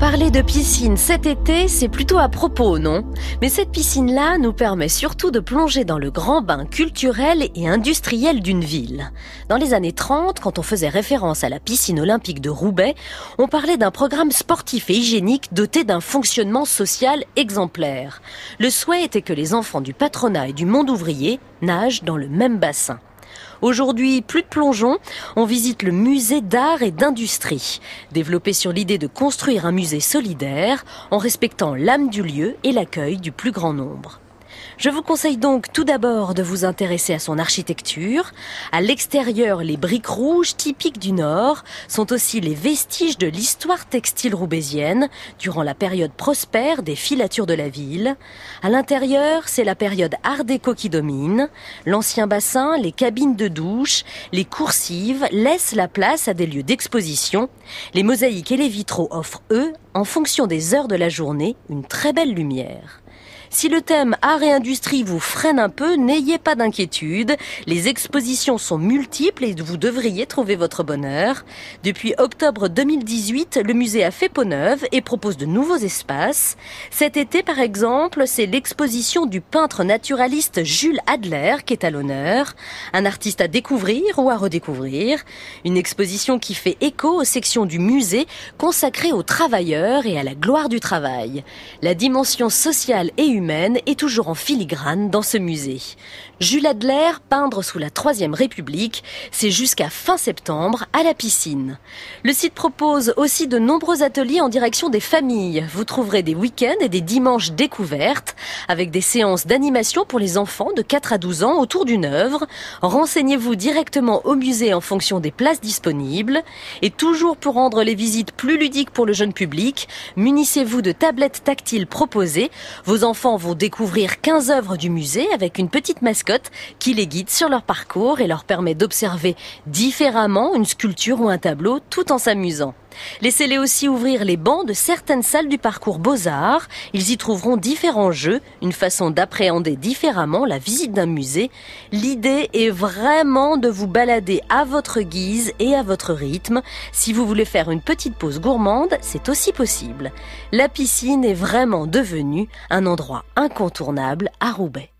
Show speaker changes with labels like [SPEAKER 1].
[SPEAKER 1] Parler de piscine cet été, c'est plutôt à propos, non? Mais cette piscine-là nous permet surtout de plonger dans le grand bain culturel et industriel d'une ville. Dans les années 30, quand on faisait référence à la piscine olympique de Roubaix, on parlait d'un programme sportif et hygiénique doté d'un fonctionnement social exemplaire. Le souhait était que les enfants du patronat et du monde ouvrier nagent dans le même bassin. Aujourd'hui, plus de plongeon, on visite le musée d'art et d'industrie, développé sur l'idée de construire un musée solidaire en respectant l'âme du lieu et l'accueil du plus grand nombre. Je vous conseille donc tout d'abord de vous intéresser à son architecture. À l'extérieur, les briques rouges typiques du Nord sont aussi les vestiges de l'histoire textile roubaisienne durant la période prospère des filatures de la ville. À l'intérieur, c'est la période art déco qui domine. L'ancien bassin, les cabines de douche, les coursives laissent la place à des lieux d'exposition. Les mosaïques et les vitraux offrent, eux, en fonction des heures de la journée, une très belle lumière. Si le thème art et industrie vous freine un peu, n'ayez pas d'inquiétude. Les expositions sont multiples et vous devriez trouver votre bonheur. Depuis octobre 2018, le musée a fait peau neuve et propose de nouveaux espaces. Cet été, par exemple, c'est l'exposition du peintre naturaliste Jules Adler qui est à l'honneur. Un artiste à découvrir ou à redécouvrir. Une exposition qui fait écho aux sections du musée consacrées aux travailleurs et à la gloire du travail. La dimension sociale et humaine est toujours en filigrane dans ce musée. Jules Adler, peindre sous la Troisième République, c'est jusqu'à fin septembre à la piscine. Le site propose aussi de nombreux ateliers en direction des familles. Vous trouverez des week-ends et des dimanches découvertes avec des séances d'animation pour les enfants de 4 à 12 ans autour d'une œuvre. Renseignez-vous directement au musée en fonction des places disponibles. Et toujours pour rendre les visites plus ludiques pour le jeune public, munissez-vous de tablettes tactiles proposées. Vos vont découvrir 15 œuvres du musée avec une petite mascotte qui les guide sur leur parcours et leur permet d'observer différemment une sculpture ou un tableau tout en s'amusant. Laissez-les aussi ouvrir les bancs de certaines salles du parcours Beaux-Arts. Ils y trouveront différents jeux, une façon d'appréhender différemment la visite d'un musée. L'idée est vraiment de vous balader à votre guise et à votre rythme. Si vous voulez faire une petite pause gourmande, c'est aussi possible. La piscine est vraiment devenue un endroit incontournable à Roubaix.